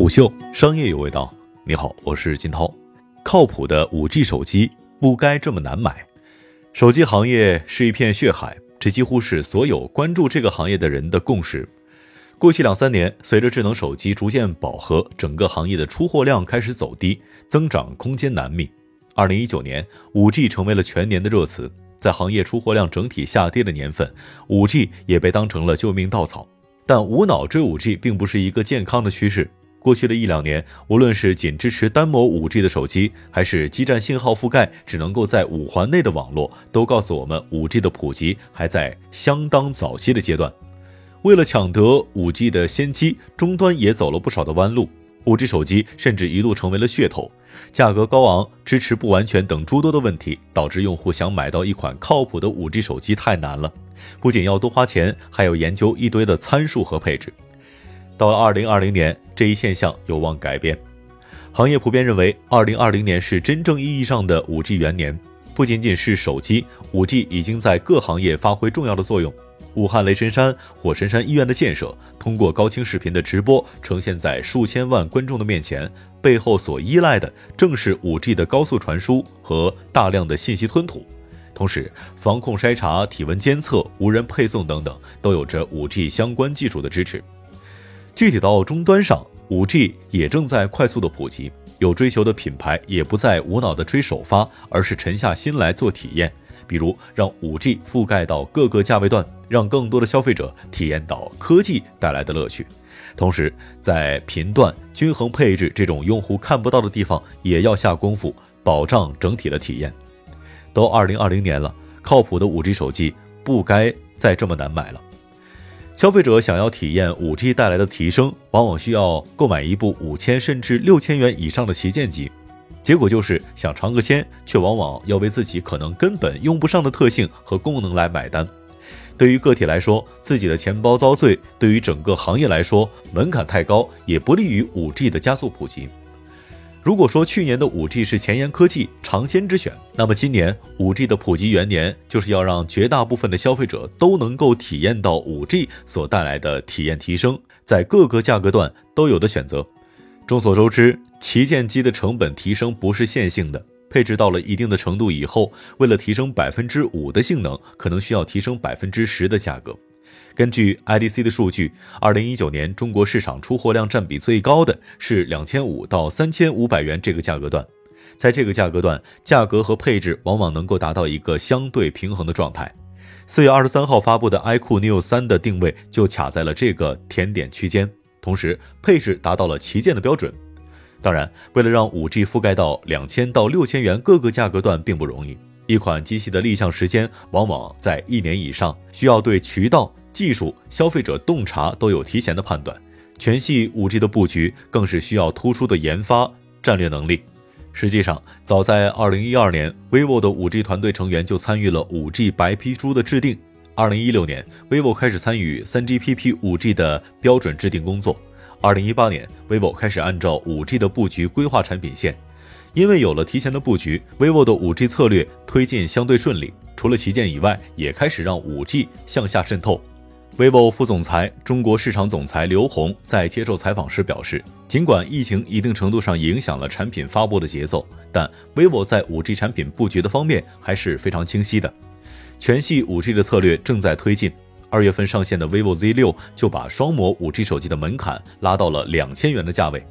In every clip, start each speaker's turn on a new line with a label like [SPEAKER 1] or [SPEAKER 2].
[SPEAKER 1] 虎嗅商业有味道，你好，我是金涛。靠谱的五 G 手机不该这么难买。手机行业是一片血海，这几乎是所有关注这个行业的人的共识。过去两三年，随着智能手机逐渐饱和，整个行业的出货量开始走低，增长空间难觅。二零一九年，五 G 成为了全年的热词，在行业出货量整体下跌的年份，五 G 也被当成了救命稻草。但无脑追五 G 并不是一个健康的趋势。过去的一两年，无论是仅支持单模 5G 的手机，还是基站信号覆盖只能够在五环内的网络，都告诉我们，5G 的普及还在相当早期的阶段。为了抢得 5G 的先机，终端也走了不少的弯路。5G 手机甚至一度成为了噱头，价格高昂、支持不完全等诸多的问题，导致用户想买到一款靠谱的 5G 手机太难了。不仅要多花钱，还要研究一堆的参数和配置。到了二零二零年，这一现象有望改变。行业普遍认为，二零二零年是真正意义上的五 G 元年。不仅仅是手机，五 G 已经在各行业发挥重要的作用。武汉雷神山、火神山医院的建设，通过高清视频的直播呈现在数千万观众的面前，背后所依赖的正是五 G 的高速传输和大量的信息吞吐。同时，防控筛查、体温监测、无人配送等等，都有着五 G 相关技术的支持。具体到终端上，五 G 也正在快速的普及，有追求的品牌也不再无脑的追首发，而是沉下心来做体验，比如让五 G 覆盖到各个价位段，让更多的消费者体验到科技带来的乐趣。同时，在频段均衡配置这种用户看不到的地方，也要下功夫，保障整体的体验。都二零二零年了，靠谱的五 G 手机不该再这么难买了。消费者想要体验 5G 带来的提升，往往需要购买一部五千甚至六千元以上的旗舰机，结果就是想尝个鲜，却往往要为自己可能根本用不上的特性和功能来买单。对于个体来说，自己的钱包遭罪；对于整个行业来说，门槛太高，也不利于 5G 的加速普及。如果说去年的五 G 是前沿科技尝鲜之选，那么今年五 G 的普及元年就是要让绝大部分的消费者都能够体验到五 G 所带来的体验提升，在各个价格段都有的选择。众所周知，旗舰机的成本提升不是线性的，配置到了一定的程度以后，为了提升百分之五的性能，可能需要提升百分之十的价格。根据 IDC 的数据，二零一九年中国市场出货量占比最高的是两千五到三千五百元这个价格段，在这个价格段，价格和配置往往能够达到一个相对平衡的状态。四月二十三号发布的 iQOO Neo 三的定位就卡在了这个甜点区间，同时配置达到了旗舰的标准。当然，为了让五 G 覆盖到两千到六千元各个价格段并不容易，一款机器的立项时间往往在一年以上，需要对渠道。技术、消费者洞察都有提前的判断，全系五 G 的布局更是需要突出的研发战略能力。实际上，早在二零一二年，vivo 的五 G 团队成员就参与了五 G 白皮书的制定。二零一六年，vivo 开始参与三 GPP 五 G 的标准制定工作。二零一八年，vivo 开始按照五 G 的布局规划产品线。因为有了提前的布局，vivo 的五 G 策略推进相对顺利。除了旗舰以外，也开始让五 G 向下渗透。Vivo 副总裁、中国市场总裁刘红在接受采访时表示，尽管疫情一定程度上影响了产品发布的节奏，但 vivo 在 5G 产品布局的方面还是非常清晰的。全系 5G 的策略正在推进。二月份上线的 vivo Z6 就把双模 5G 手机的门槛拉到了两千元的价位。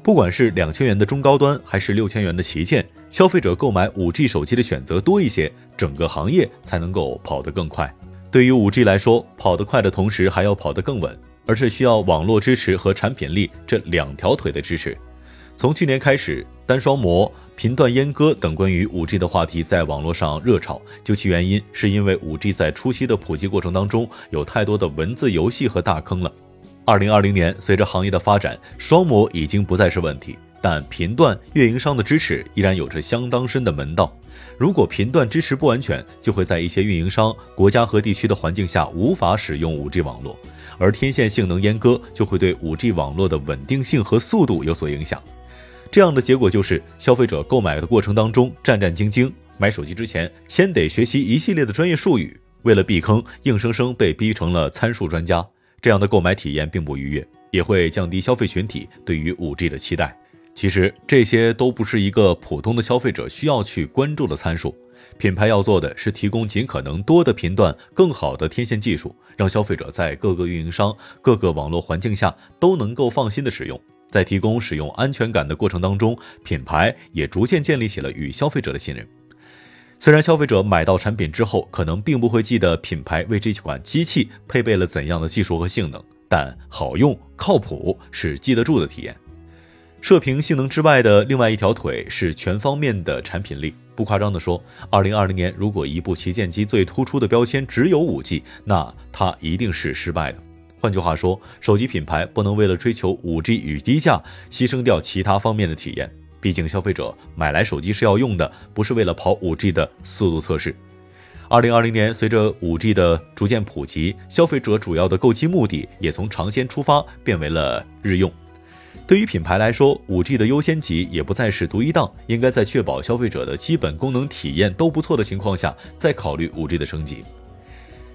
[SPEAKER 1] 不管是两千元的中高端，还是六千元的旗舰，消费者购买 5G 手机的选择多一些，整个行业才能够跑得更快。对于五 G 来说，跑得快的同时还要跑得更稳，而是需要网络支持和产品力这两条腿的支持。从去年开始，单双模、频段阉割等关于五 G 的话题在网络上热炒，究其原因，是因为五 G 在初期的普及过程当中有太多的文字游戏和大坑了。二零二零年，随着行业的发展，双模已经不再是问题。但频段运营商的支持依然有着相当深的门道。如果频段支持不完全，就会在一些运营商、国家和地区的环境下无法使用 5G 网络，而天线性能阉割就会对 5G 网络的稳定性和速度有所影响。这样的结果就是，消费者购买的过程当中战战兢兢，买手机之前先得学习一系列的专业术语，为了避坑，硬生生被逼成了参数专家，这样的购买体验并不愉悦。也会降低消费群体对于 5G 的期待。其实这些都不是一个普通的消费者需要去关注的参数。品牌要做的是提供尽可能多的频段、更好的天线技术，让消费者在各个运营商、各个网络环境下都能够放心的使用。在提供使用安全感的过程当中，品牌也逐渐建立起了与消费者的信任。虽然消费者买到产品之后，可能并不会记得品牌为这款机器配备了怎样的技术和性能，但好用、靠谱是记得住的体验。射频性能之外的另外一条腿是全方面的产品力。不夸张地说，二零二零年如果一部旗舰机最突出的标签只有五 G，那它一定是失败的。换句话说，手机品牌不能为了追求五 G 与低价，牺牲掉其他方面的体验。毕竟，消费者买来手机是要用的，不是为了跑五 G 的速度测试。二零二零年，随着五 G 的逐渐普及，消费者主要的购机目的也从尝鲜出发，变为了日用。对于品牌来说，五 G 的优先级也不再是独一档，应该在确保消费者的基本功能体验都不错的情况下，再考虑五 G 的升级。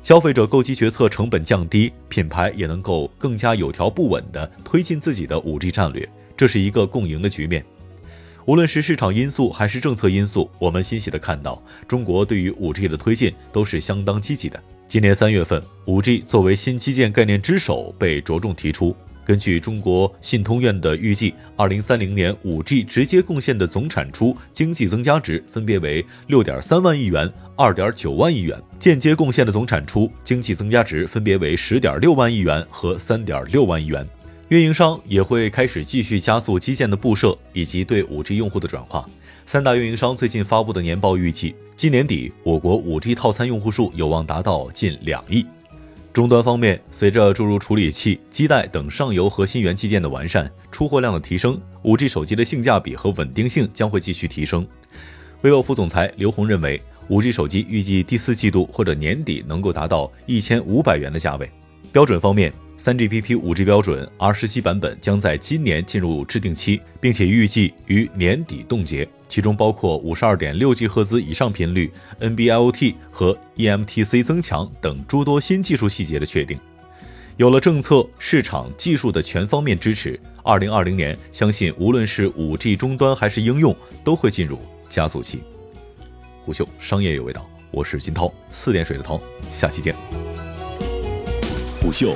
[SPEAKER 1] 消费者购机决策成本降低，品牌也能够更加有条不紊地推进自己的五 G 战略，这是一个共赢的局面。无论是市场因素还是政策因素，我们欣喜地看到，中国对于五 G 的推进都是相当积极的。今年三月份，五 G 作为新基建概念之首被着重提出。根据中国信通院的预计，二零三零年五 G 直接贡献的总产出经济增加值分别为六点三万亿元、二点九万亿元；间接贡献的总产出经济增加值分别为十点六万亿元和三点六万亿元。运营商也会开始继续加速基建的布设以及对五 G 用户的转化。三大运营商最近发布的年报预计，今年底我国五 G 套餐用户数有望达到近两亿。终端方面，随着诸如处理器、基带等上游核心元器件的完善，出货量的提升，5G 手机的性价比和稳定性将会继续提升。vivo 副总裁刘宏认为，5G 手机预计第四季度或者年底能够达到一千五百元的价位。标准方面，3GPP 5G 标准 R 十七版本将在今年进入制定期，并且预计于年底冻结，其中包括五十二点六 G 赫兹以上频率、NB-IoT 和 eMTC 增强等诸多新技术细节的确定。有了政策、市场、技术的全方面支持，二零二零年相信无论是 5G 终端还是应用，都会进入加速期。虎嗅商业有味道，我是金涛，四点水的涛，下期见。
[SPEAKER 2] 虎嗅，